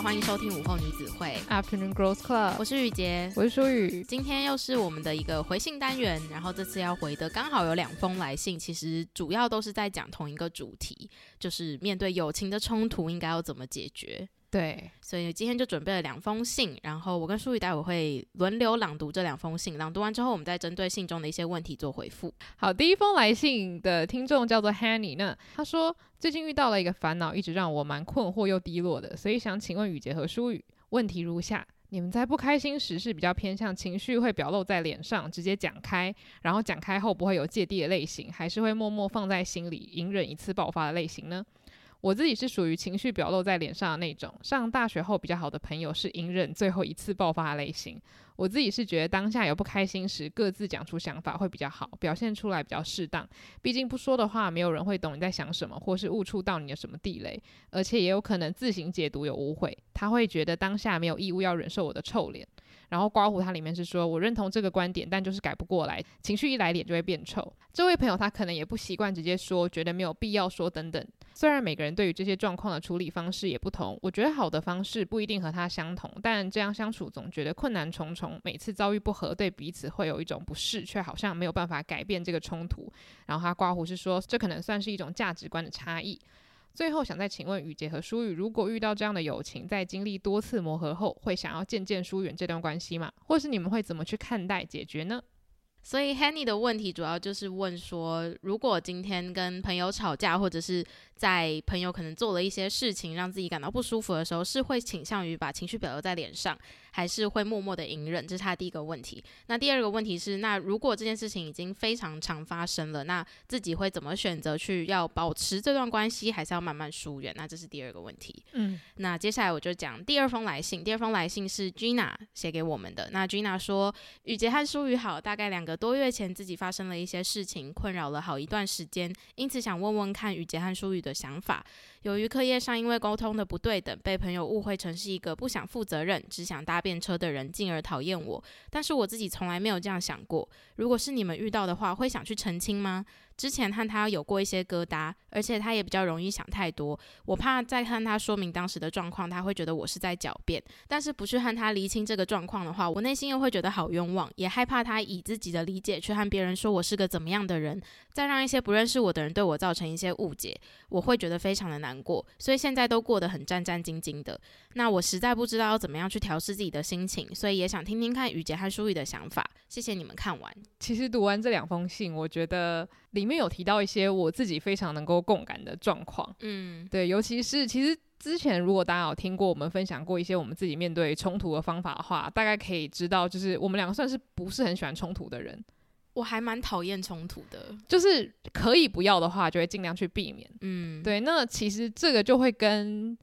好，欢迎收听午后女子会 Afternoon Girls Club，我是雨洁，我是舒雨。今天又是我们的一个回信单元，然后这次要回的刚好有两封来信，其实主要都是在讲同一个主题，就是面对友情的冲突应该要怎么解决。对，所以今天就准备了两封信，然后我跟舒雨待会会轮流朗读这两封信，朗读完之后，我们再针对信中的一些问题做回复。好，第一封来信的听众叫做 Hanny，那他说最近遇到了一个烦恼，一直让我蛮困惑又低落的，所以想请问雨杰和舒雨，问题如下：你们在不开心时是比较偏向情绪会表露在脸上，直接讲开，然后讲开后不会有芥蒂的类型，还是会默默放在心里，隐忍一次爆发的类型呢？我自己是属于情绪表露在脸上的那种。上大学后比较好的朋友是隐忍最后一次爆发类型。我自己是觉得当下有不开心时，各自讲出想法会比较好，表现出来比较适当。毕竟不说的话，没有人会懂你在想什么，或是误触到你的什么地雷，而且也有可能自行解读有误会。他会觉得当下没有义务要忍受我的臭脸。然后刮胡它里面是说，我认同这个观点，但就是改不过来，情绪一来脸就会变臭。这位朋友他可能也不习惯直接说，觉得没有必要说等等。虽然每个人对于这些状况的处理方式也不同，我觉得好的方式不一定和他相同，但这样相处总觉得困难重重。每次遭遇不合，对彼此会有一种不适，却好像没有办法改变这个冲突。然后他刮胡是说，这可能算是一种价值观的差异。最后想再请问雨洁和舒雨，如果遇到这样的友情，在经历多次磨合后，会想要渐渐疏远这段关系吗？或是你们会怎么去看待解决呢？所以 Henny 的问题主要就是问说，如果今天跟朋友吵架，或者是在朋友可能做了一些事情让自己感到不舒服的时候，是会倾向于把情绪表露在脸上，还是会默默的隐忍？这是他第一个问题。那第二个问题是，那如果这件事情已经非常常发生了，那自己会怎么选择去要保持这段关系，还是要慢慢疏远？那这是第二个问题。嗯，那接下来我就讲第二封来信。第二封来信是 Gina 写给我们的。那 Gina 说，雨洁和舒雨好，大概两个。多月前，自己发生了一些事情，困扰了好一段时间，因此想问问看雨杰和舒雨的想法。由于课业上因为沟通的不对等，被朋友误会成是一个不想负责任、只想搭便车的人，进而讨厌我。但是我自己从来没有这样想过。如果是你们遇到的话，会想去澄清吗？之前和他有过一些疙瘩，而且他也比较容易想太多。我怕再和他说明当时的状况，他会觉得我是在狡辩。但是不去和他厘清这个状况的话，我内心又会觉得好冤枉，也害怕他以自己的理解去和别人说我是个怎么样的人，再让一些不认识我的人对我造成一些误解，我会觉得非常的难。过，所以现在都过得很战战兢兢的。那我实在不知道要怎么样去调试自己的心情，所以也想听听看雨洁和舒雨的想法。谢谢你们看完。其实读完这两封信，我觉得里面有提到一些我自己非常能够共感的状况。嗯，对，尤其是其实之前如果大家有听过我们分享过一些我们自己面对冲突的方法的话，大概可以知道，就是我们两个算是不是很喜欢冲突的人。我还蛮讨厌冲突的，就是可以不要的话，就会尽量去避免。嗯，对，那其实这个就会跟。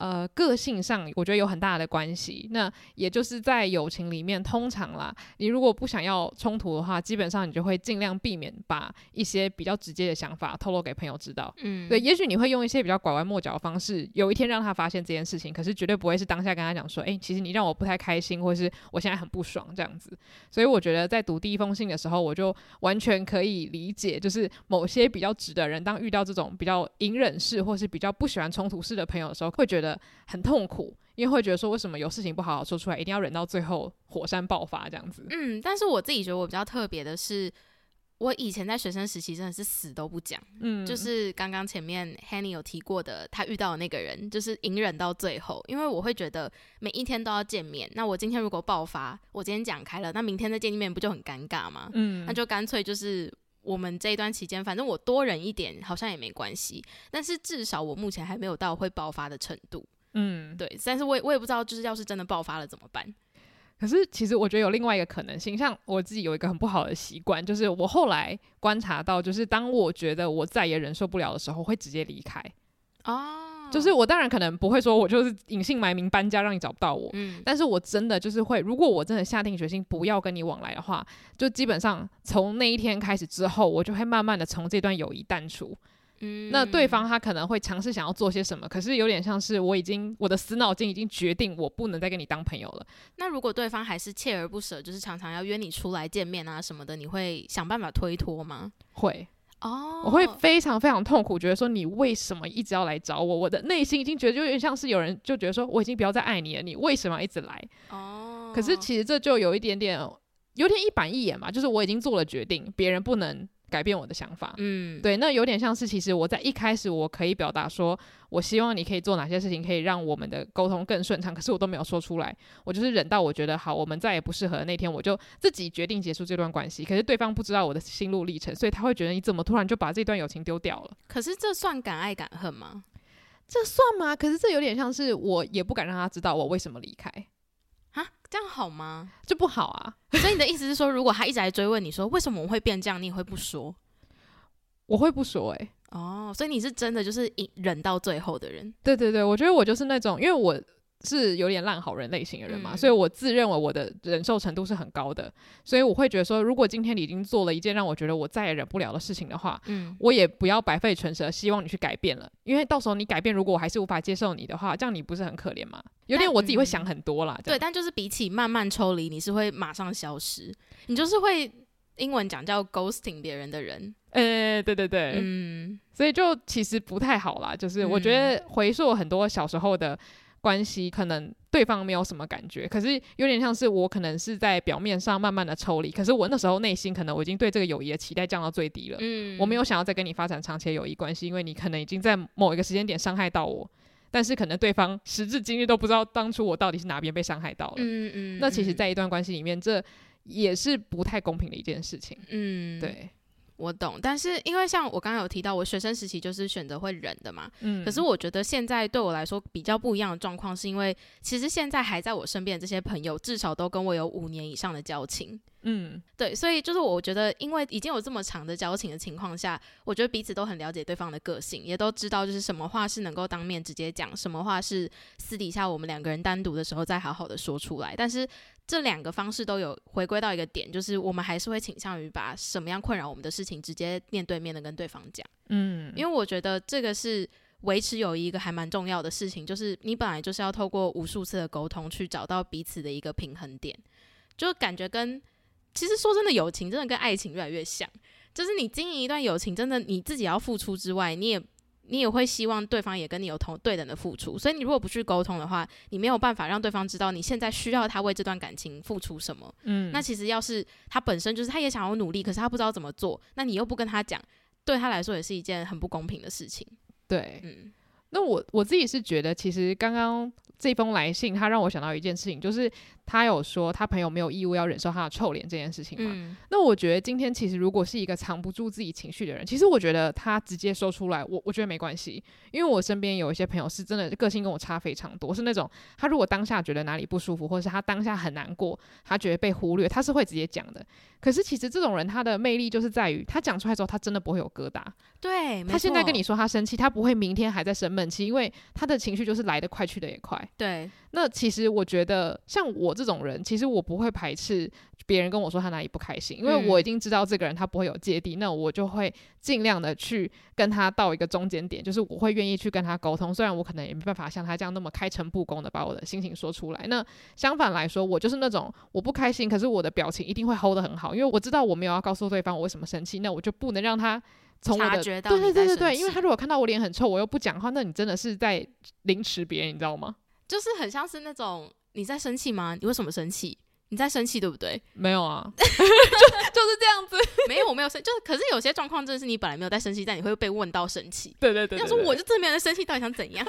呃，个性上我觉得有很大的关系。那也就是在友情里面，通常啦，你如果不想要冲突的话，基本上你就会尽量避免把一些比较直接的想法透露给朋友知道。嗯，对，也许你会用一些比较拐弯抹角的方式，有一天让他发现这件事情，可是绝对不会是当下跟他讲说，诶，其实你让我不太开心，或是我现在很不爽这样子。所以我觉得在读第一封信的时候，我就完全可以理解，就是某些比较直的人，当遇到这种比较隐忍式或是比较不喜欢冲突式的朋友的时候，会觉得。很痛苦，因为会觉得说，为什么有事情不好好说出来，一定要忍到最后火山爆发这样子。嗯，但是我自己觉得我比较特别的是，我以前在学生时期真的是死都不讲。嗯，就是刚刚前面 Hanny 有提过的，他遇到的那个人，就是隐忍到最后，因为我会觉得每一天都要见面，那我今天如果爆发，我今天讲开了，那明天再见面不就很尴尬吗？嗯，那就干脆就是。我们这一段期间，反正我多忍一点，好像也没关系。但是至少我目前还没有到会爆发的程度。嗯，对。但是我也我也不知道，就是要是真的爆发了怎么办？可是其实我觉得有另外一个可能性，像我自己有一个很不好的习惯，就是我后来观察到，就是当我觉得我再也忍受不了的时候，会直接离开。哦。就是我当然可能不会说，我就是隐姓埋名搬家让你找不到我。嗯，但是我真的就是会，如果我真的下定决心不要跟你往来的话，就基本上从那一天开始之后，我就会慢慢的从这段友谊淡出。嗯，那对方他可能会尝试想要做些什么，可是有点像是我已经我的死脑筋已经决定我不能再跟你当朋友了。那如果对方还是锲而不舍，就是常常要约你出来见面啊什么的，你会想办法推脱吗？会。哦，我会非常非常痛苦，觉得说你为什么一直要来找我？我的内心已经觉得就有点像是有人就觉得说我已经不要再爱你了，你为什么一直来？哦，可是其实这就有一点点有点一板一眼嘛，就是我已经做了决定，别人不能。改变我的想法，嗯，对，那有点像是，其实我在一开始我可以表达说，我希望你可以做哪些事情，可以让我们的沟通更顺畅，可是我都没有说出来，我就是忍到我觉得好，我们再也不适合的那天，我就自己决定结束这段关系。可是对方不知道我的心路历程，所以他会觉得你怎么突然就把这段友情丢掉了？可是这算敢爱敢恨吗？这算吗？可是这有点像是我也不敢让他知道我为什么离开啊，这样好吗？就不好啊。所以你的意思是说，如果他一直来追问你说为什么我会变这样，你也会不说？我会不说哎、欸，哦，所以你是真的就是忍到最后的人。对对对，我觉得我就是那种，因为我是有点烂好人类型的人嘛，嗯、所以我自认为我的忍受程度是很高的，所以我会觉得说，如果今天你已经做了一件让我觉得我再也忍不了的事情的话，嗯，我也不要白费唇舌，希望你去改变了，因为到时候你改变，如果我还是无法接受你的话，这样你不是很可怜吗？有点我自己会想很多啦。嗯、对，但就是比起慢慢抽离，你是会马上消失，你就是会。英文讲叫 ghosting 别人的人，呃、欸，对对对，嗯，所以就其实不太好啦。就是我觉得回溯很多小时候的关系，可能对方没有什么感觉，可是有点像是我可能是在表面上慢慢的抽离，可是我那时候内心可能我已经对这个友谊的期待降到最低了。嗯，我没有想要再跟你发展长期的友谊关系，因为你可能已经在某一个时间点伤害到我，但是可能对方时至今日都不知道当初我到底是哪边被伤害到了。嗯嗯，嗯，那其实，在一段关系里面，这。也是不太公平的一件事情。嗯，对，我懂。但是因为像我刚刚有提到，我学生时期就是选择会忍的嘛。嗯。可是我觉得现在对我来说比较不一样的状况，是因为其实现在还在我身边的这些朋友，至少都跟我有五年以上的交情。嗯，对。所以就是我觉得，因为已经有这么长的交情的情况下，我觉得彼此都很了解对方的个性，也都知道就是什么话是能够当面直接讲，什么话是私底下我们两个人单独的时候再好好的说出来。但是。这两个方式都有回归到一个点，就是我们还是会倾向于把什么样困扰我们的事情直接面对面的跟对方讲。嗯，因为我觉得这个是维持友谊一个还蛮重要的事情，就是你本来就是要透过无数次的沟通去找到彼此的一个平衡点，就感觉跟其实说真的，友情真的跟爱情越来越像，就是你经营一段友情，真的你自己要付出之外，你也。你也会希望对方也跟你有同对等的付出，所以你如果不去沟通的话，你没有办法让对方知道你现在需要他为这段感情付出什么。嗯，那其实要是他本身就是他也想要努力，可是他不知道怎么做，那你又不跟他讲，对他来说也是一件很不公平的事情。对，嗯，那我我自己是觉得，其实刚刚这封来信，他让我想到一件事情，就是。他有说他朋友没有义务要忍受他的臭脸这件事情嘛？嗯，那我觉得今天其实如果是一个藏不住自己情绪的人，其实我觉得他直接说出来，我我觉得没关系，因为我身边有一些朋友是真的个性跟我差非常多，是那种他如果当下觉得哪里不舒服，或者是他当下很难过，他觉得被忽略，他是会直接讲的。可是其实这种人他的魅力就是在于他讲出来之后，他真的不会有疙瘩。对，他现在跟你说他生气，他不会明天还在生闷气，因为他的情绪就是来得快去得也快。对。那其实我觉得，像我这种人，其实我不会排斥别人跟我说他哪里不开心，因为我已经知道这个人他不会有芥蒂，那我就会尽量的去跟他到一个中间点，就是我会愿意去跟他沟通，虽然我可能也没办法像他这样那么开诚布公的把我的心情说出来。那相反来说，我就是那种我不开心，可是我的表情一定会 hold 得很好，因为我知道我没有要告诉对方我为什么生气，那我就不能让他从我的察觉到对对对对对，因为他如果看到我脸很臭，我又不讲话，那你真的是在凌迟别人，你知道吗？就是很像是那种。你在生气吗？你为什么生气？你在生气对不对？没有啊，就就是这样子。没有，我没有生，就是可是有些状况真的是你本来没有在生气，但你会被问到生气。对对对，对，要说我就真的没有在生气，到底想怎样？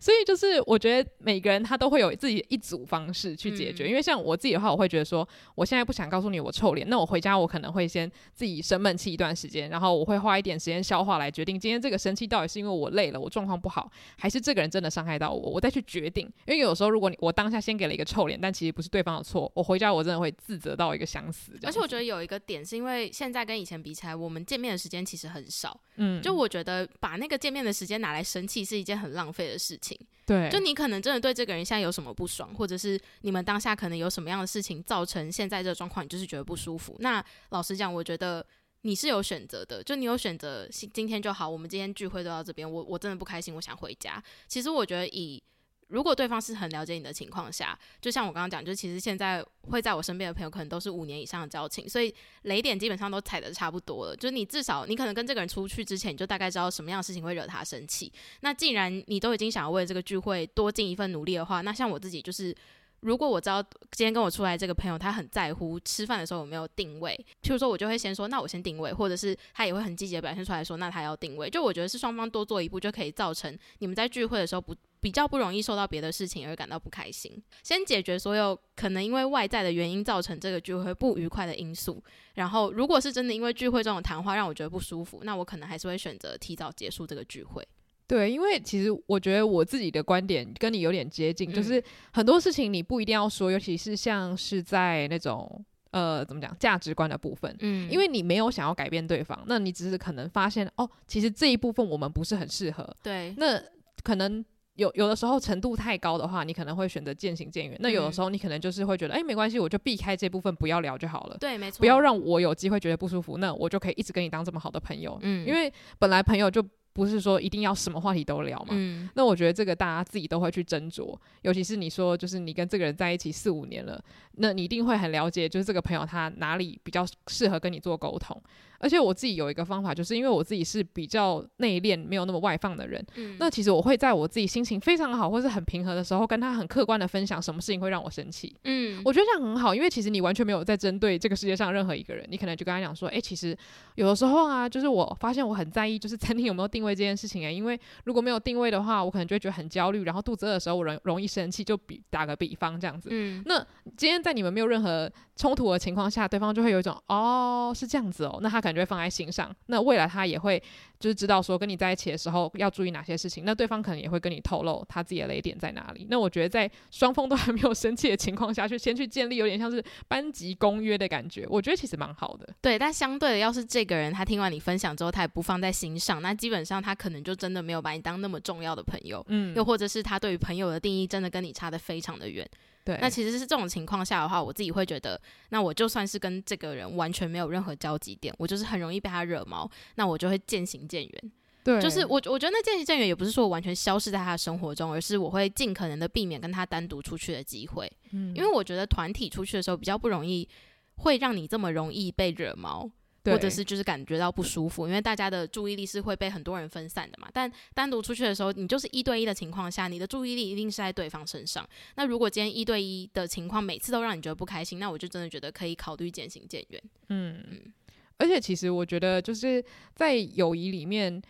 所以就是，我觉得每个人他都会有自己一组方式去解决。嗯、因为像我自己的话，我会觉得说，我现在不想告诉你我臭脸，那我回家我可能会先自己生闷气一段时间，然后我会花一点时间消化来决定今天这个生气到底是因为我累了，我状况不好，还是这个人真的伤害到我，我再去决定。因为有时候如果你我当下先给了一个臭脸，但其实不是对方的错，我回家我真的会自责到一个想死。而且我觉得有一个点是因为现在跟以前比起来，我们见面的时间其实很少。嗯，就我觉得把那个见面的时间拿来生气是一件很浪费的事情。对，就你可能真的对这个人现在有什么不爽，或者是你们当下可能有什么样的事情造成现在这个状况，你就是觉得不舒服。那老实讲，我觉得你是有选择的，就你有选择，今天就好，我们今天聚会都到这边，我我真的不开心，我想回家。其实我觉得以如果对方是很了解你的情况下，就像我刚刚讲，就其实现在会在我身边的朋友，可能都是五年以上的交情，所以雷点基本上都踩得差不多了。就你至少，你可能跟这个人出去之前，你就大概知道什么样的事情会惹他生气。那既然你都已经想要为这个聚会多尽一份努力的话，那像我自己就是。如果我知道今天跟我出来这个朋友，他很在乎吃饭的时候有没有定位，譬如说，我就会先说，那我先定位，或者是他也会很积极的表现出来说，那他要定位。就我觉得是双方多做一步，就可以造成你们在聚会的时候不比较不容易受到别的事情而感到不开心。先解决所有可能因为外在的原因造成这个聚会不愉快的因素，然后如果是真的因为聚会这种谈话让我觉得不舒服，那我可能还是会选择提早结束这个聚会。对，因为其实我觉得我自己的观点跟你有点接近，嗯、就是很多事情你不一定要说，尤其是像是在那种呃怎么讲价值观的部分，嗯，因为你没有想要改变对方，那你只是可能发现哦，其实这一部分我们不是很适合，对，那可能有有的时候程度太高的话，你可能会选择渐行渐远，那有的时候你可能就是会觉得，哎、嗯，没关系，我就避开这部分，不要聊就好了，对，没。错，不要让我有机会觉得不舒服，那我就可以一直跟你当这么好的朋友，嗯，因为本来朋友就。不是说一定要什么话题都聊嘛？嗯，那我觉得这个大家自己都会去斟酌，尤其是你说，就是你跟这个人在一起四五年了，那你一定会很了解，就是这个朋友他哪里比较适合跟你做沟通。而且我自己有一个方法，就是因为我自己是比较内敛、没有那么外放的人，嗯，那其实我会在我自己心情非常好或是很平和的时候，跟他很客观的分享什么事情会让我生气。嗯，我觉得这样很好，因为其实你完全没有在针对这个世界上任何一个人，你可能就跟他讲说，诶，其实有的时候啊，就是我发现我很在意，就是餐厅有没有定位这件事情诶，因为如果没有定位的话，我可能就会觉得很焦虑，然后肚子饿的时候我容容易生气，就比打个比方这样子。嗯，那今天在你们没有任何冲突的情况下，对方就会有一种哦，是这样子哦，那他感觉会放在心上。那未来他也会就是知道说跟你在一起的时候要注意哪些事情，那对方可能也会跟你透露他自己的雷点在哪里。那我觉得在双方都还没有生气的情况下去先去建立有点像是班级公约的感觉，我觉得其实蛮好的。对，但相对的，要是这个人他听完你分享之后，他也不放在心上，那基本上他可能就真的没有把你当那么重要的朋友，嗯，又或者是他对于朋友的定义真的跟你差的非常的远。对，那其实是这种情况下的话，我自己会觉得，那我就算是跟这个人完全没有任何交集点，我就是很容易被他惹毛，那我就会渐行渐远。对，就是我我觉得那渐行渐远也不是说我完全消失在他的生活中，而是我会尽可能的避免跟他单独出去的机会。嗯，因为我觉得团体出去的时候比较不容易会让你这么容易被惹毛。或者是就是感觉到不舒服，因为大家的注意力是会被很多人分散的嘛。但单独出去的时候，你就是一对一的情况下，你的注意力一定是在对方身上。那如果今天一对一的情况每次都让你觉得不开心，那我就真的觉得可以考虑渐行渐远。嗯嗯。而且其实我觉得就是在友谊里面，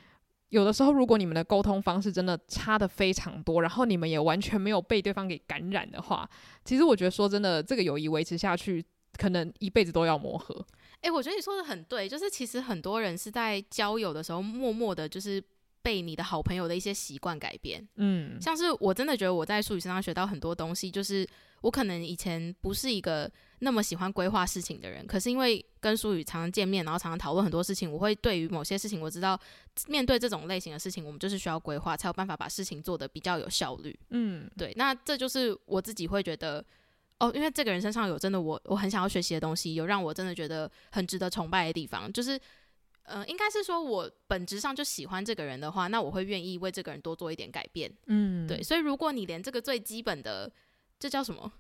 有的时候如果你们的沟通方式真的差的非常多，然后你们也完全没有被对方给感染的话，其实我觉得说真的，这个友谊维持下去，可能一辈子都要磨合。诶、欸，我觉得你说的很对，就是其实很多人是在交友的时候，默默的，就是被你的好朋友的一些习惯改变。嗯，像是我真的觉得我在书宇身上学到很多东西，就是我可能以前不是一个那么喜欢规划事情的人，可是因为跟书宇常常见面，然后常常讨论很多事情，我会对于某些事情我知道，面对这种类型的事情，我们就是需要规划，才有办法把事情做得比较有效率。嗯，对，那这就是我自己会觉得。哦，因为这个人身上有真的我我很想要学习的东西，有让我真的觉得很值得崇拜的地方，就是，呃，应该是说我本质上就喜欢这个人的话，那我会愿意为这个人多做一点改变。嗯，对，所以如果你连这个最基本的，这叫什么？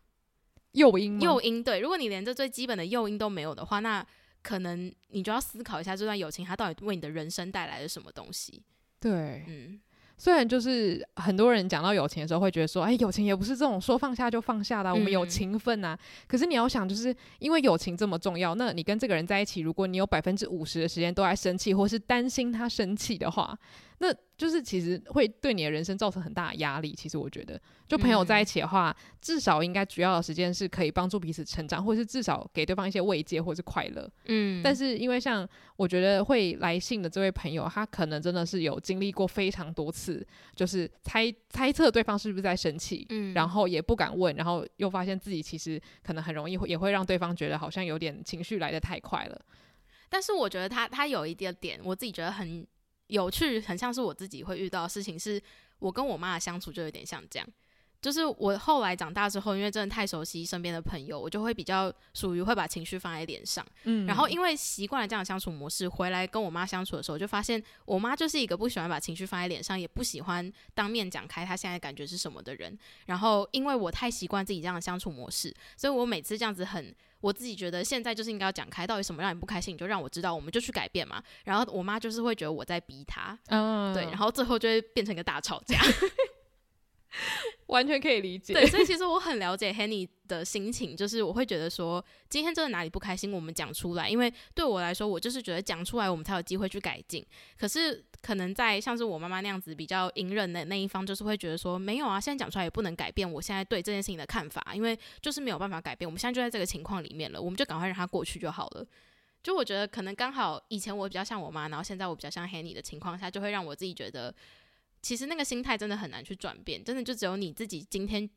诱因？诱因？对，如果你连这最基本的诱因都没有的话，那可能你就要思考一下这段友情它到底为你的人生带来了什么东西。对，嗯。虽然就是很多人讲到友情的时候会觉得说，哎，友情也不是这种说放下就放下的，我们有情分呐。可是你要想，就是因为友情这么重要，那你跟这个人在一起，如果你有百分之五十的时间都在生气，或是担心他生气的话，那就是其实会对你的人生造成很大的压力。其实我觉得，就朋友在一起的话，嗯、至少应该主要的时间是可以帮助彼此成长，或是至少给对方一些慰藉或是快乐。嗯。但是因为像我觉得会来信的这位朋友，他可能真的是有经历过非常多次，就是猜猜测对方是不是在生气，嗯，然后也不敢问，然后又发现自己其实可能很容易会也会让对方觉得好像有点情绪来的太快了。但是我觉得他他有一点点，我自己觉得很。有趣，很像是我自己会遇到的事情，是我跟我妈的相处就有点像这样，就是我后来长大之后，因为真的太熟悉身边的朋友，我就会比较属于会把情绪放在脸上。嗯，然后因为习惯了这样的相处模式，回来跟我妈相处的时候，就发现我妈就是一个不喜欢把情绪放在脸上，也不喜欢当面讲开她现在感觉是什么的人。然后因为我太习惯自己这样的相处模式，所以我每次这样子很，我自己觉得现在就是应该要讲开，到底什么让你不开心，你就让我知道，我们就去改变嘛。然后我妈就是会觉得我在逼她，嗯，对，然后最后就会变成一个大吵架。完全可以理解。对，所以其实我很了解 Henny 的心情，就是我会觉得说，今天真的哪里不开心，我们讲出来，因为对我来说，我就是觉得讲出来，我们才有机会去改进。可是可能在像是我妈妈那样子比较隐忍的那一方，就是会觉得说，没有啊，现在讲出来也不能改变我现在对这件事情的看法，因为就是没有办法改变。我们现在就在这个情况里面了，我们就赶快让它过去就好了。就我觉得可能刚好以前我比较像我妈，然后现在我比较像 Henny 的情况下，就会让我自己觉得。其实那个心态真的很难去转变，真的就只有你自己今天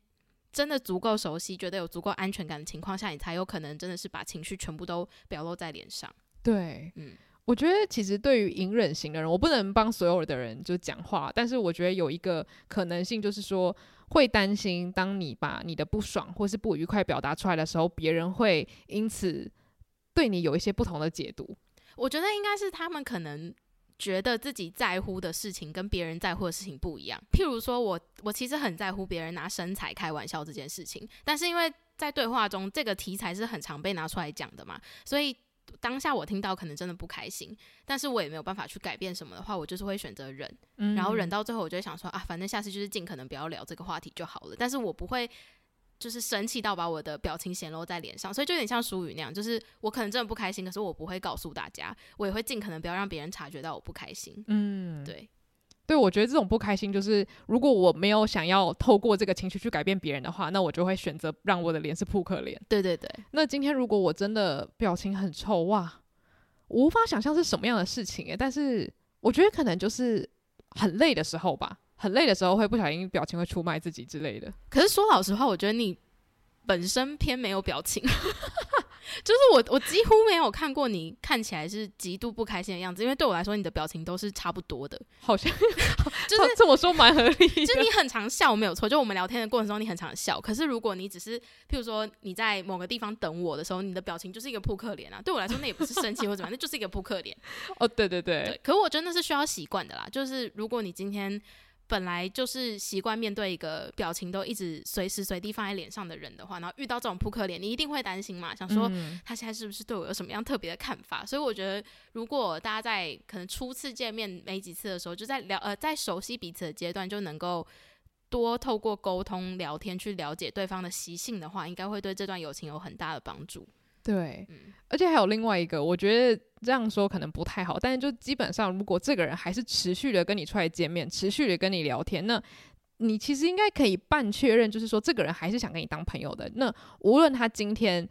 真的足够熟悉，觉得有足够安全感的情况下，你才有可能真的是把情绪全部都表露在脸上。对，嗯，我觉得其实对于隐忍型的人，我不能帮所有的人就讲话，但是我觉得有一个可能性，就是说会担心，当你把你的不爽或是不愉快表达出来的时候，别人会因此对你有一些不同的解读。我觉得应该是他们可能。觉得自己在乎的事情跟别人在乎的事情不一样。譬如说我，我我其实很在乎别人拿身材开玩笑这件事情，但是因为在对话中这个题材是很常被拿出来讲的嘛，所以当下我听到可能真的不开心，但是我也没有办法去改变什么的话，我就是会选择忍，嗯，然后忍到最后，我就会想说啊，反正下次就是尽可能不要聊这个话题就好了。但是我不会。就是生气到把我的表情显露在脸上，所以就有点像淑语那样，就是我可能真的不开心，可是我不会告诉大家，我也会尽可能不要让别人察觉到我不开心。嗯，对，对，我觉得这种不开心，就是如果我没有想要透过这个情绪去改变别人的话，那我就会选择让我的脸是扑克脸。对对对。那今天如果我真的表情很臭哇，我无法想象是什么样的事情诶，但是我觉得可能就是很累的时候吧。很累的时候会不小心表情会出卖自己之类的。可是说老实话，我觉得你本身偏没有表情，就是我我几乎没有看过你看起来是极度不开心的样子。因为对我来说，你的表情都是差不多的，好像 就是这么说蛮合理的。就你很常笑没有错，就我们聊天的过程中你很常笑。可是如果你只是譬如说你在某个地方等我的时候，你的表情就是一个扑克脸啊。对我来说，那也不是生气或怎么样，那就是一个扑克脸。哦，对对对，对。可是我真的是需要习惯的啦。就是如果你今天。本来就是习惯面对一个表情都一直随时随地放在脸上的人的话，然后遇到这种扑克脸，你一定会担心嘛，想说他现在是不是对我有什么样特别的看法？所以我觉得，如果大家在可能初次见面没几次的时候，就在聊呃在熟悉彼此的阶段，就能够多透过沟通聊天去了解对方的习性的话，应该会对这段友情有很大的帮助。对，嗯，而且还有另外一个，我觉得这样说可能不太好，但是就基本上，如果这个人还是持续的跟你出来见面，持续的跟你聊天，那你其实应该可以半确认，就是说这个人还是想跟你当朋友的。那无论他今天。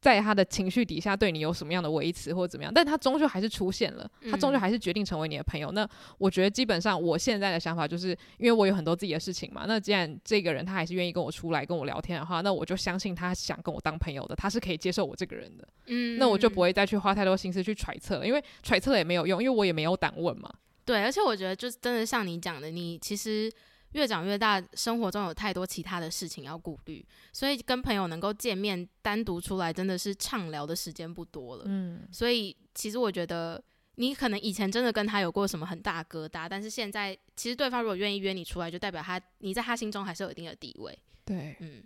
在他的情绪底下对你有什么样的维持或者怎么样，但他终究还是出现了，他终究还是决定成为你的朋友。嗯、那我觉得基本上我现在的想法就是，因为我有很多自己的事情嘛。那既然这个人他还是愿意跟我出来跟我聊天的话，那我就相信他想跟我当朋友的，他是可以接受我这个人的。嗯，那我就不会再去花太多心思去揣测了，因为揣测了也没有用，因为我也没有胆问嘛。对，而且我觉得就是真的像你讲的，你其实。越长越大，生活中有太多其他的事情要顾虑，所以跟朋友能够见面单独出来，真的是畅聊的时间不多了。嗯，所以其实我觉得，你可能以前真的跟他有过什么很大疙瘩，但是现在其实对方如果愿意约你出来，就代表他你在他心中还是有一定的地位。对，嗯，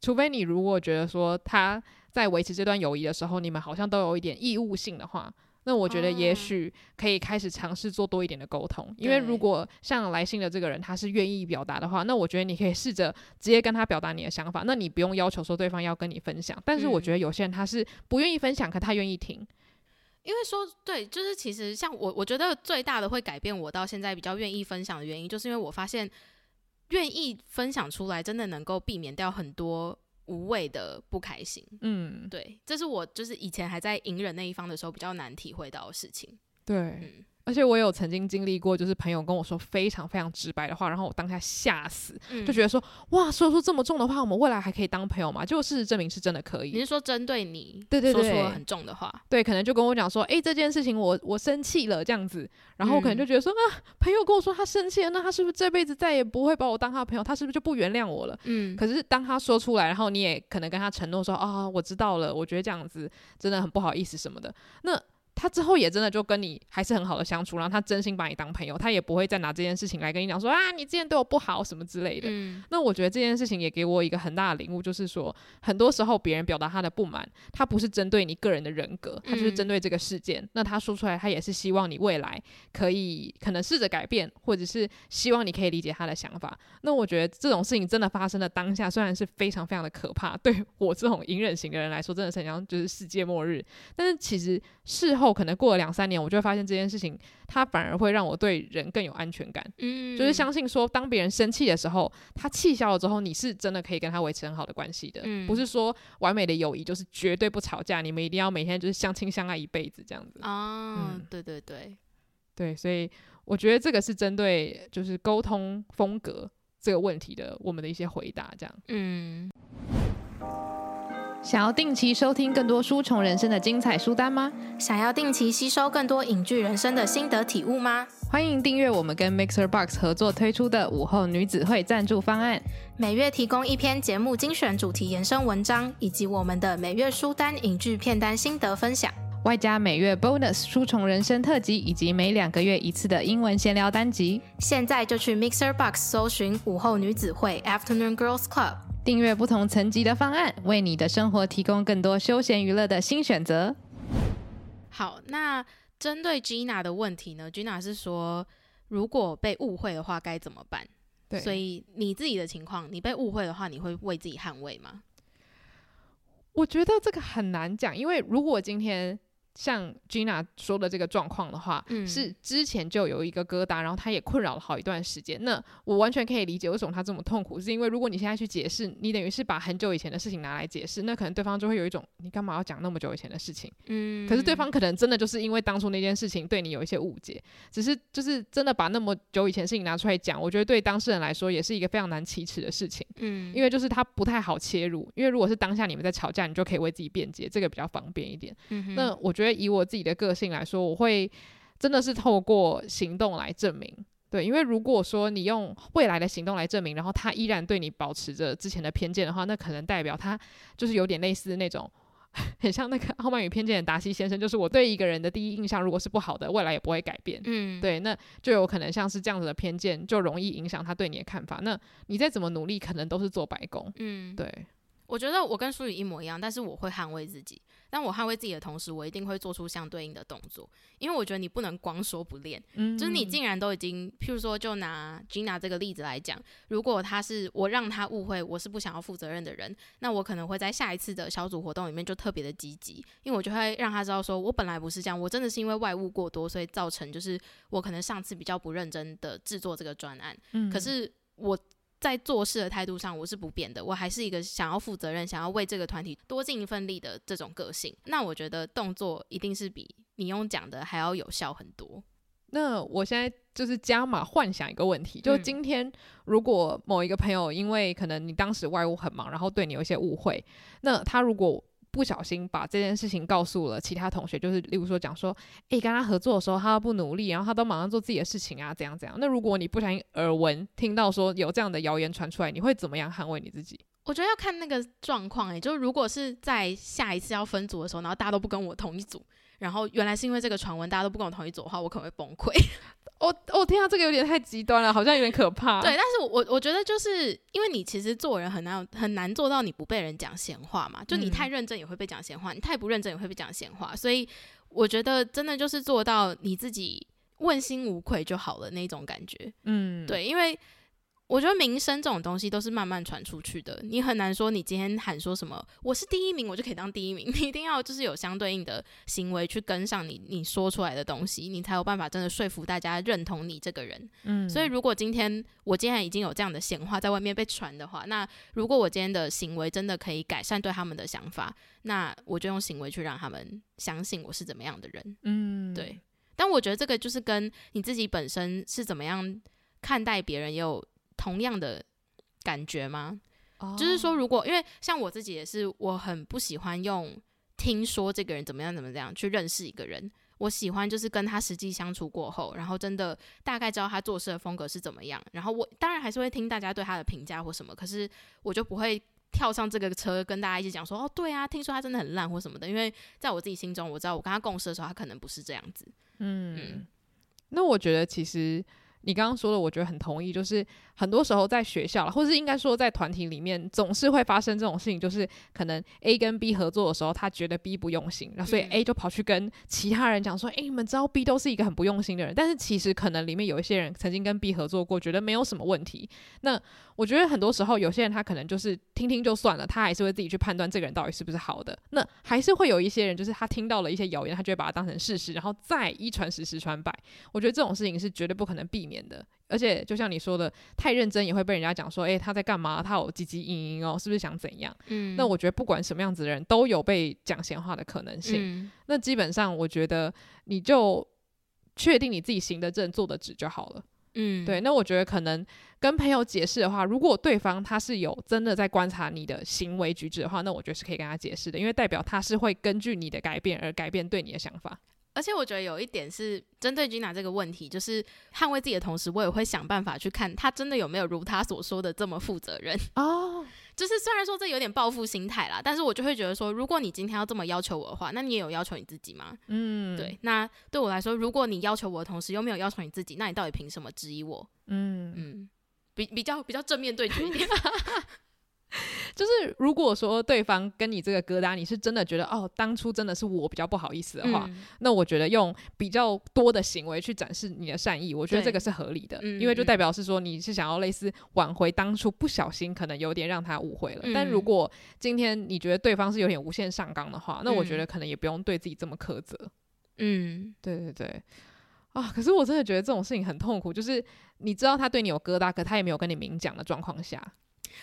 除非你如果觉得说他在维持这段友谊的时候，你们好像都有一点义务性的话。那我觉得也许可以开始尝试做多一点的沟通，哦，因为如果像来信的这个人他是愿意表达的话，那我觉得你可以试着直接跟他表达你的想法，那你不用要求说对方要跟你分享。但是我觉得有些人他是不愿意分享，可他愿意听，因为说对，就是其实像我，我觉得最大的会改变我到现在比较愿意分享的原因，就是因为我发现愿意分享出来，真的能够避免掉很多。无谓的不开心，嗯，对，这是我就是以前还在隐忍那一方的时候比较难体会到的事情。对，嗯，而且我有曾经经历过，就是朋友跟我说非常非常直白的话，然后我当下吓死，嗯、就觉得说哇，说出这么重的话，我们未来还可以当朋友吗？结果事实证明是真的可以。你是说针对你，对对对，说出了很重的话，对，可能就跟我讲说，哎、欸，这件事情我我生气了这样子，然后我可能就觉得说、嗯、啊，朋友跟我说他生气了，那他是不是这辈子再也不会把我当他的朋友？他是不是就不原谅我了？嗯，可是当他说出来，然后你也可能跟他承诺说啊，我知道了，我觉得这样子真的很不好意思什么的，那。他之后也真的就跟你还是很好的相处，然后他真心把你当朋友，他也不会再拿这件事情来跟你讲说啊，你之前对我不好什么之类的。嗯，那我觉得这件事情也给我一个很大的领悟，就是说很多时候别人表达他的不满，他不是针对你个人的人格，他就是针对这个事件。嗯，那他说出来，他也是希望你未来可以可能试着改变，或者是希望你可以理解他的想法。那我觉得这种事情真的发生的当下，虽然是非常非常的可怕，对我这种隐忍型的人来说，真的是很像就是世界末日。但是其实事后可能过了两三年，我就会发现这件事情，它反而会让我对人更有安全感。嗯，就是相信说，当别人生气的时候，他气消了之后，你是真的可以跟他维持很好的关系的。嗯，不是说完美的友谊就是绝对不吵架，你们一定要每天就是相亲相爱一辈子这样子。啊，嗯，对对对，对，所以我觉得这个是针对就是沟通风格这个问题的我们的一些回答，这样。嗯。想要定期收听更多书虫人生的精彩书单吗？想要定期吸收更多影剧人生的心得体悟吗？欢迎订阅我们跟 Mixer Box 合作推出的午后女子会赞助方案，每月提供一篇节目精选主题延伸文章，以及我们的每月书单影剧片单心得分享，外加每月 Bonus 书虫人生特辑，以及每两个月一次的英文闲聊单集。现在就去 Mixer Box 搜寻午后女子会 Afternoon Girls Club。订阅不同层级的方案，为你的生活提供更多休闲娱乐的新选择。好，那针对 Gina 的问题呢？Gina 是说，如果被误会的话该怎么办？对，所以你自己的情况，你被误会的话，你会为自己捍卫吗？我觉得这个很难讲，因为如果今天。像 Gina 说的这个状况的话，嗯，是之前就有一个疙瘩，然后他也困扰了好一段时间。那我完全可以理解为什么他这么痛苦，是因为如果你现在去解释，你等于是把很久以前的事情拿来解释，那可能对方就会有一种你干嘛要讲那么久以前的事情？嗯，可是对方可能真的就是因为当初那件事情对你有一些误解，只是就是真的把那么久以前的事情拿出来讲，我觉得对当事人来说也是一个非常难启齿的事情。嗯，因为就是他不太好切入，因为如果是当下你们在吵架，你就可以为自己辩解，这个比较方便一点。嗯，那我觉得。以我自己的个性来说，我会真的是透过行动来证明，对，因为如果说你用未来的行动来证明，然后他依然对你保持着之前的偏见的话，那可能代表他就是有点类似那种，很像那个《傲慢与偏见》的达西先生，就是我对一个人的第一印象如果是不好的，未来也不会改变，嗯，对，那就有可能像是这样子的偏见，就容易影响他对你的看法，那你再怎么努力，可能都是做白工，嗯，对。我觉得我跟书宇一模一样，但是我会捍卫自己。但我捍卫自己的同时，我一定会做出相对应的动作，因为我觉得你不能光说不练。嗯，就是你竟然都已经，譬如说，就拿 Gina 这个例子来讲，如果他是我让他误会我是不想要负责任的人，那我可能会在下一次的小组活动里面就特别的积极，因为我就会让他知道说，我本来不是这样，我真的是因为外物过多，所以造成就是我可能上次比较不认真的制作这个专案。嗯，可是我。在做事的态度上，我是不变的，我还是一个想要负责任、想要为这个团体多尽一份力的这种个性。那我觉得动作一定是比你用讲的还要有效很多。那我现在就是加码幻想一个问题，就今天如果某一个朋友因为可能你当时外务很忙，然后对你有一些误会，那他如果不小心把这件事情告诉了其他同学，就是例如说讲说，诶，跟他合作的时候他不努力，然后他都马上做自己的事情啊，怎样怎样。那如果你不小心耳闻听到说有这样的谣言传出来，你会怎么样捍卫你自己？我觉得要看那个状况，诶，就是如果是在下一次要分组的时候，然后大家都不跟我同一组，然后原来是因为这个传闻大家都不跟我同一组的话，我可能会崩溃。我我听到这个有点太极端了，好像有点可怕。对，但是我我觉得就是因为你其实做人很难很难做到你不被人讲闲话嘛，就你太认真也会被讲闲话，你太不认真也会被讲闲话，所以我觉得真的就是做到你自己问心无愧就好了那种感觉。嗯，对，因为。我觉得名声这种东西都是慢慢传出去的，你很难说你今天喊说什么我是第一名，我就可以当第一名。你一定要就是有相对应的行为去跟上你你说出来的东西，你才有办法真的说服大家认同你这个人。嗯，所以如果今天我今天已经有这样的闲话在外面被传的话，那如果我今天的行为真的可以改善对他们的想法，那我就用行为去让他们相信我是怎么样的人。嗯，对。但我觉得这个就是跟你自己本身是怎么样看待别人也有同样的感觉吗？哦、就是说，如果因为像我自己也是，我很不喜欢用听说这个人怎么样怎么样去认识一个人。我喜欢就是跟他实际相处过后，然后真的大概知道他做事的风格是怎么样。然后我当然还是会听大家对他的评价或什么，可是我就不会跳上这个车跟大家一起讲说哦，对啊，听说他真的很烂或什么的。因为在我自己心中，我知道我跟他共事的时候，他可能不是这样子。嗯，嗯，那我觉得其实你刚刚说的，我觉得很同意，就是。很多时候在学校，或是应该说在团体里面，总是会发生这种事情，就是可能 A 跟 B 合作的时候，他觉得 B 不用心，然后所以 A 就跑去跟其他人讲说：“诶、欸，你们知道 B 都是一个很不用心的人。”但是其实可能里面有一些人曾经跟 B 合作过，觉得没有什么问题。那我觉得很多时候有些人他可能就是听听就算了，他还是会自己去判断这个人到底是不是好的。那还是会有一些人，就是他听到了一些谣言，他就会把它当成事实，然后再一传十，十传百。我觉得这种事情是绝对不可能避免的。而且就像你说的，太认真也会被人家。讲说：“诶、欸，他在干嘛？他有唧唧嘤嘤哦，是不是想怎样？”嗯，那我觉得不管什么样子的人都有被讲闲话的可能性。嗯、那基本上，我觉得你就确定你自己行得正、坐得直就好了。嗯，对。那我觉得可能跟朋友解释的话，如果对方他是有真的在观察你的行为举止的话，那我觉得是可以跟他解释的，因为代表他是会根据你的改变而改变对你的想法。而且我觉得有一点是针对 Gina 这个问题，就是捍卫自己的同时，我也会想办法去看他真的有没有如他所说的这么负责任哦。就是虽然说这有点报复心态啦，但是我就会觉得说，如果你今天要这么要求我的话，那你也有要求你自己吗？嗯，对。那对我来说，如果你要求我的同时又没有要求你自己，那你到底凭什么质疑我？嗯嗯，比比较比较正面对决一点。就是如果说对方跟你这个疙瘩，你是真的觉得哦，当初真的是我比较不好意思的话，嗯、那我觉得用比较多的行为去展示你的善意，我觉得这个是合理的，因为就代表是说你是想要类似挽回当初不小心可能有点让他误会了。嗯、但如果今天你觉得对方是有点无限上纲的话，那我觉得可能也不用对自己这么苛责。嗯，对对对。啊，可是我真的觉得这种事情很痛苦，就是你知道他对你有疙瘩，可他也没有跟你明讲的状况下。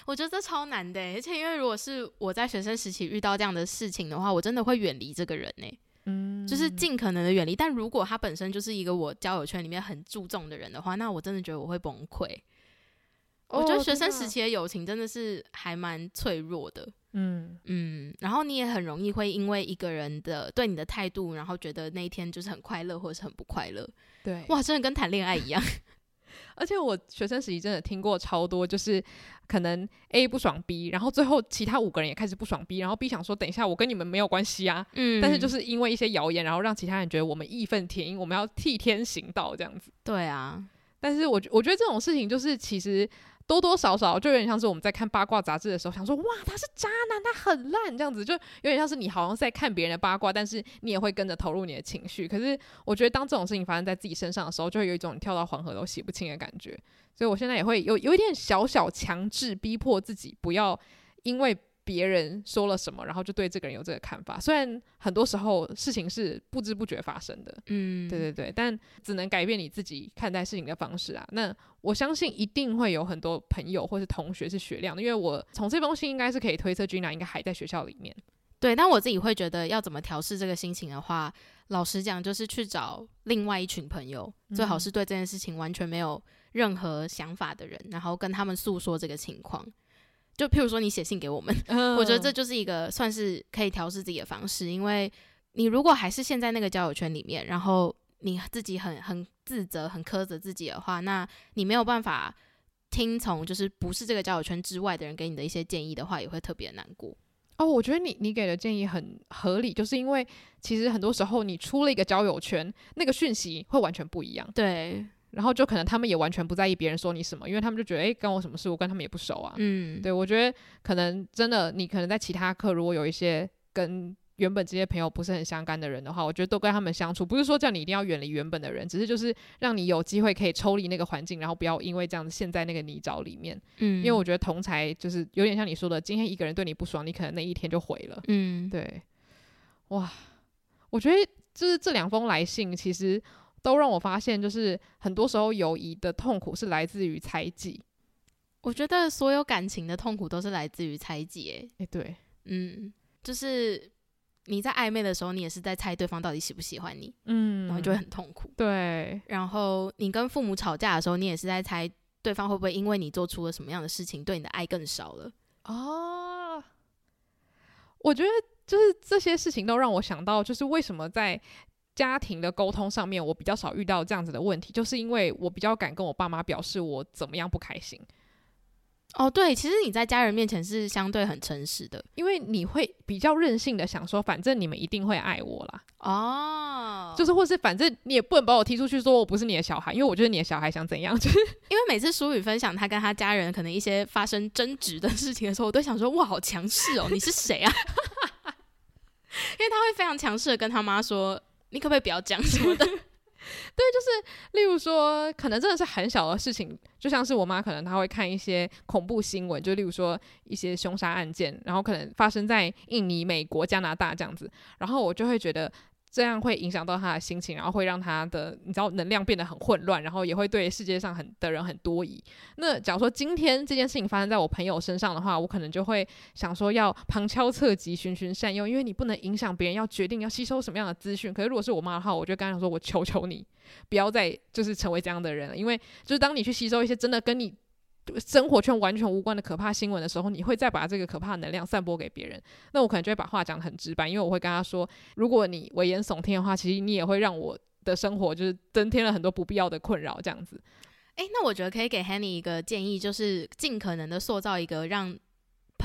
我觉得这超难的，而且因为如果是我在学生时期遇到这样的事情的话，我真的会远离这个人呢，嗯，就是尽可能的远离。但如果他本身就是一个我交友圈里面很注重的人的话，那我真的觉得我会崩溃。哦，我觉得学生时期的友情真的是还蛮脆弱的，嗯嗯，然后你也很容易会因为一个人的对你的态度，然后觉得那一天就是很快乐或者是很不快乐。对，哇，真的跟谈恋爱一样。而且我学生时期真的听过超多，就是可能 A 不爽 B，然后最后其他五个人也开始不爽 B，然后 B 想说等一下我跟你们没有关系啊，嗯，但是就是因为一些谣言，然后让其他人觉得我们义愤填膺，我们要替天行道这样子。对啊，但是我我觉得这种事情就是其实。多多少少就有点像是我们在看八卦杂志的时候，想说哇，他是渣男，他很烂这样子，就有点像是你好像在看别人的八卦，但是你也会跟着投入你的情绪。可是我觉得当这种事情发生在自己身上的时候，就会有一种跳到黄河都洗不清的感觉。所以我现在也会有有一点小小强制逼迫自己，不要因为。别人说了什么，然后就对这个人有这个看法。虽然很多时候事情是不知不觉发生的，嗯，对对对，但只能改变你自己看待事情的方式啊。那我相信一定会有很多朋友或是同学是雪亮的，因为我从这封信应该是可以推测 Gina 应该还在学校里面。对，但我自己会觉得要怎么调试这个心情的话，老实讲就是去找另外一群朋友，嗯、最好是对这件事情完全没有任何想法的人，然后跟他们诉说这个情况。就譬如说，你写信给我们，嗯、我觉得这就是一个算是可以调试自己的方式。因为你如果还是陷在那个交友圈里面，然后你自己很很自责、很苛责自己的话，那你没有办法听从，就是不是这个交友圈之外的人给你的一些建议的话，也会特别难过。哦，我觉得你你给的建议很合理，就是因为其实很多时候你出了一个交友圈，那个讯息会完全不一样。对。然后就可能他们也完全不在意别人说你什么，因为他们就觉得诶，关我什么事？我跟他们也不熟啊。嗯，对，我觉得可能真的，你可能在其他课如果有一些跟原本这些朋友不是很相干的人的话，我觉得都跟他们相处，不是说叫你一定要远离原本的人，只是就是让你有机会可以抽离那个环境，然后不要因为这样子陷在那个泥沼里面。嗯，因为我觉得同才就是有点像你说的，今天一个人对你不爽，你可能那一天就毁了。嗯，对。哇，我觉得就是这两封来信其实。都让我发现，就是很多时候友谊的痛苦是来自于猜忌。我觉得所有感情的痛苦都是来自于猜忌。诶，诶，对，嗯，就是你在暧昧的时候，你也是在猜对方到底喜不喜欢你，嗯，然后就会很痛苦。对，然后你跟父母吵架的时候，你也是在猜对方会不会因为你做出了什么样的事情，对你的爱更少了。哦，我觉得就是这些事情都让我想到，就是为什么在家庭的沟通上面，我比较少遇到这样子的问题，就是因为我比较敢跟我爸妈表示我怎么样不开心。哦，对，其实你在家人面前是相对很诚实的，因为你会比较任性的想说，反正你们一定会爱我啦。哦，就是或是反正你也不能把我踢出去，说我不是你的小孩，因为我觉得你的小孩想怎样，就是因为每次淑宇分享他跟他家人可能一些发生争执的事情的时候，我都想说，哇，好强势哦，你是谁啊？因为他会非常强势的跟他妈说，你可不可以不要讲什么的。对，就是例如说，可能真的是很小的事情，就像是我妈，可能她会看一些恐怖新闻，就例如说一些凶杀案件，然后可能发生在印尼、美国、加拿大这样子，然后我就会觉得。这样会影响到他的心情，然后会让他的你知道能量变得很混乱，然后也会对世界上很的人很多疑。那假如说今天这件事情发生在我朋友身上的话，我可能就会想说要旁敲侧击、循循善诱，因为你不能影响别人要决定要吸收什么样的资讯。可是如果是我妈的话，我就跟她说：“我求求你，不要再就是成为这样的人了，因为就是当你去吸收一些真的跟你。”生活圈完全无关的可怕新闻的时候，你会再把这个可怕能量散播给别人。那我可能就会把话讲得很直白，因为我会跟他说：如果你危言耸听的话，其实你也会让我的生活就是增添了很多不必要的困扰。这样子，诶，那我觉得可以给 Hanny 一个建议，就是尽可能的塑造一个让。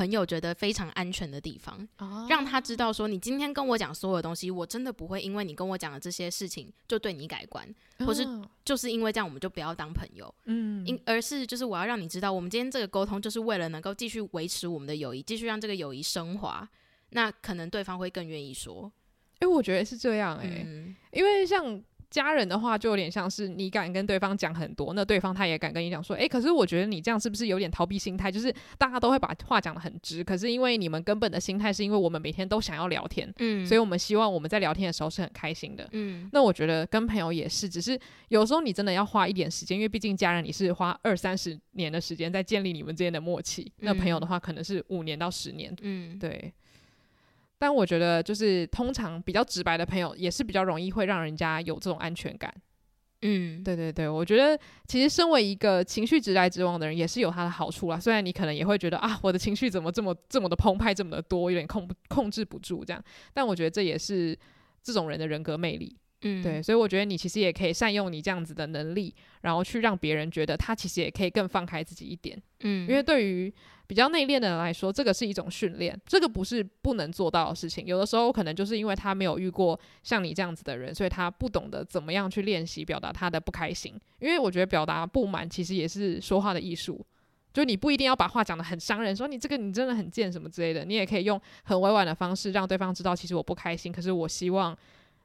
朋友觉得非常安全的地方，哦、让他知道说，你今天跟我讲所有的东西，我真的不会因为你跟我讲的这些事情就对你改观，哦、或是就是因为这样我们就不要当朋友，嗯，因而是就是我要让你知道，我们今天这个沟通就是为了能够继续维持我们的友谊，继续让这个友谊升华，那可能对方会更愿意说，哎、欸，我觉得是这样、欸，哎、嗯，因为像。家人的话就有点像是你敢跟对方讲很多，那对方他也敢跟你讲说，诶，可是我觉得你这样是不是有点逃避心态？就是大家都会把话讲得很直，可是因为你们根本的心态是因为我们每天都想要聊天，嗯，所以我们希望我们在聊天的时候是很开心的，嗯。那我觉得跟朋友也是，只是有时候你真的要花一点时间，因为毕竟家人你是花二三十年的时间在建立你们之间的默契，那朋友的话可能是五年到十年，嗯，对。但我觉得，就是通常比较直白的朋友，也是比较容易会让人家有这种安全感。嗯，对对对，我觉得其实身为一个情绪直来直往的人，也是有他的好处啦。虽然你可能也会觉得啊，我的情绪怎么这么这么的澎湃，这么的多，有点控控制不住这样。但我觉得这也是这种人的人格魅力。嗯，对，所以我觉得你其实也可以善用你这样子的能力，然后去让别人觉得他其实也可以更放开自己一点。嗯，因为对于比较内敛的人来说，这个是一种训练，这个不是不能做到的事情。有的时候可能就是因为他没有遇过像你这样子的人，所以他不懂得怎么样去练习表达他的不开心。因为我觉得表达不满其实也是说话的艺术，就你不一定要把话讲得很伤人，说你这个你真的很贱什么之类的，你也可以用很委婉的方式让对方知道，其实我不开心，可是我希望。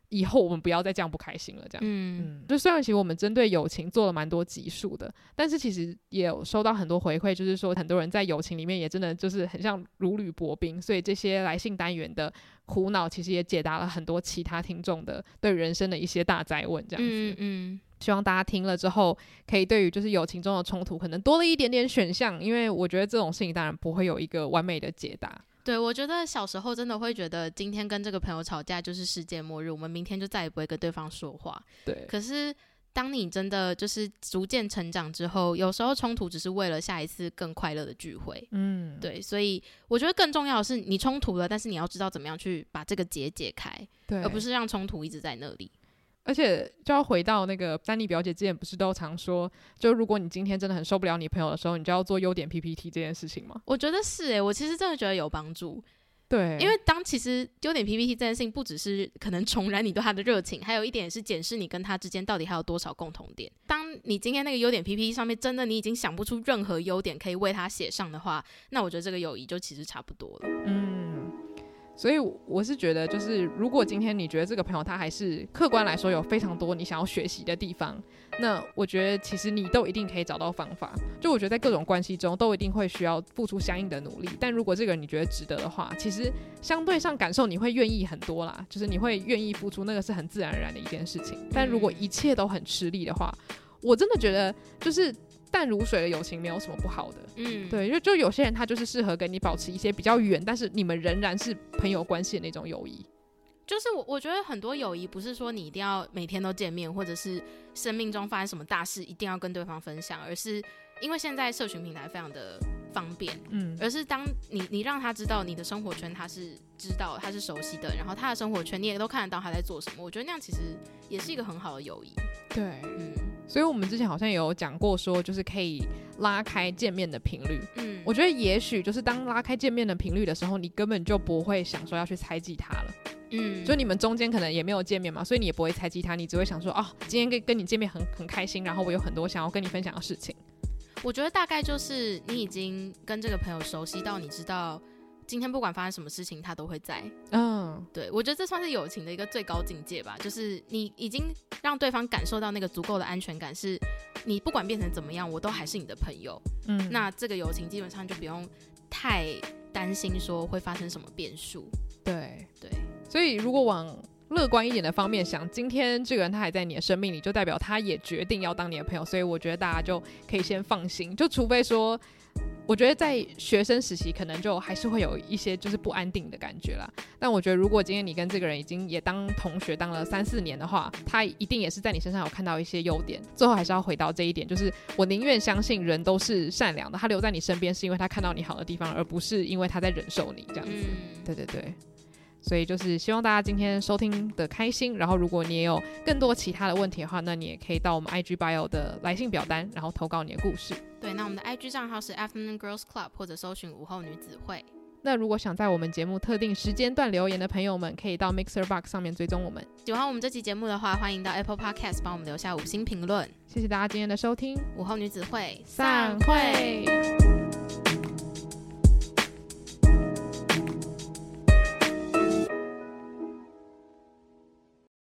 以后我们不要再这样不开心了，这样。嗯嗯，就虽然其实我们针对友情做了蛮多集数的，但是其实也有收到很多回馈，就是说很多人在友情里面也真的就是很像如履薄冰，所以这些来信单元的苦恼，其实也解答了很多其他听众的对人生的一些大灾问，这样子。嗯嗯，希望大家听了之后，可以对于就是友情中的冲突，可能多了一点点选项，因为我觉得这种事情当然不会有一个完美的解答。对，我觉得小时候真的会觉得今天跟这个朋友吵架就是世界末日，我们明天就再也不会跟对方说话。对。可是当你真的就是逐渐成长之后，有时候冲突只是为了下一次更快乐的聚会。嗯，对。所以我觉得更重要的是，你冲突了，但是你要知道怎么样去把这个结解开，对，而不是让冲突一直在那里。而且就要回到那个丹妮表姐之前不是都常说，就如果你今天真的很受不了你朋友的时候，你就要做优点 PPT 这件事情吗？我觉得是诶、欸，我其实真的觉得有帮助。对，因为当其实优点 PPT 这件事情，不只是可能重燃你对他的热情，还有一点是检视你跟他之间到底还有多少共同点。当你今天那个优点 PPT 上面真的你已经想不出任何优点可以为他写上的话，那我觉得这个友谊就其实差不多了。嗯。所以我是觉得，就是如果今天你觉得这个朋友他还是客观来说有非常多你想要学习的地方，那我觉得其实你都一定可以找到方法。就我觉得在各种关系中都一定会需要付出相应的努力，但如果这个人你觉得值得的话，其实相对上感受你会愿意很多啦，就是你会愿意付出，那个是很自然而然的一件事情。但如果一切都很吃力的话，我真的觉得就是。淡如水的友情没有什么不好的，嗯，对，就就有些人他就是适合跟你保持一些比较远，但是你们仍然是朋友关系的那种友谊，就是我我觉得很多友谊不是说你一定要每天都见面，或者是生命中发生什么大事一定要跟对方分享，而是因为现在社群平台非常的方便，嗯，而是当你你让他知道你的生活圈他是知道他是熟悉的，然后他的生活圈你也都看得到他在做什么，我觉得那样其实也是一个很好的友谊。对，嗯，所以我们之前好像有讲过说，就是可以拉开见面的频率，嗯，我觉得也许就是当拉开见面的频率的时候，你根本就不会想说要去猜忌他了。嗯，就你们中间可能也没有见面嘛，所以你也不会猜忌他，你只会想说，哦，今天跟跟你见面很很开心，然后我有很多想要跟你分享的事情。我觉得大概就是你已经跟这个朋友熟悉到你知道，今天不管发生什么事情，他都会在。嗯，对，我觉得这算是友情的一个最高境界吧，就是你已经让对方感受到那个足够的安全感，是你不管变成怎么样，我都还是你的朋友。嗯，那这个友情基本上就不用太担心说会发生什么变数。对对。所以，如果往乐观一点的方面想，今天这个人他还在你的生命里，就代表他也决定要当你的朋友。所以，我觉得大家就可以先放心。就除非说，我觉得在学生时期可能就还是会有一些就是不安定的感觉啦。但我觉得，如果今天你跟这个人已经也当同学当了三四年的话，他一定也是在你身上有看到一些优点。最后还是要回到这一点，就是我宁愿相信人都是善良的，他留在你身边是因为他看到你好的地方，而不是因为他在忍受你这样子。嗯、对对对。所以就是希望大家今天收听的开心，然后如果你也有更多其他的问题的话，那你也可以到我们 IG bio 的来信表单，然后投稿你的故事。对，那我们的 IG 账号是 Afternoon Girls Club，或者搜寻午后女子会。那如果想在我们节目特定时间段留言的朋友们，可以到 Mixer Box 上面追踪我们。喜欢我们这期节目的话，欢迎到 Apple Podcast 帮我们留下五星评论。谢谢大家今天的收听，午后女子会散会。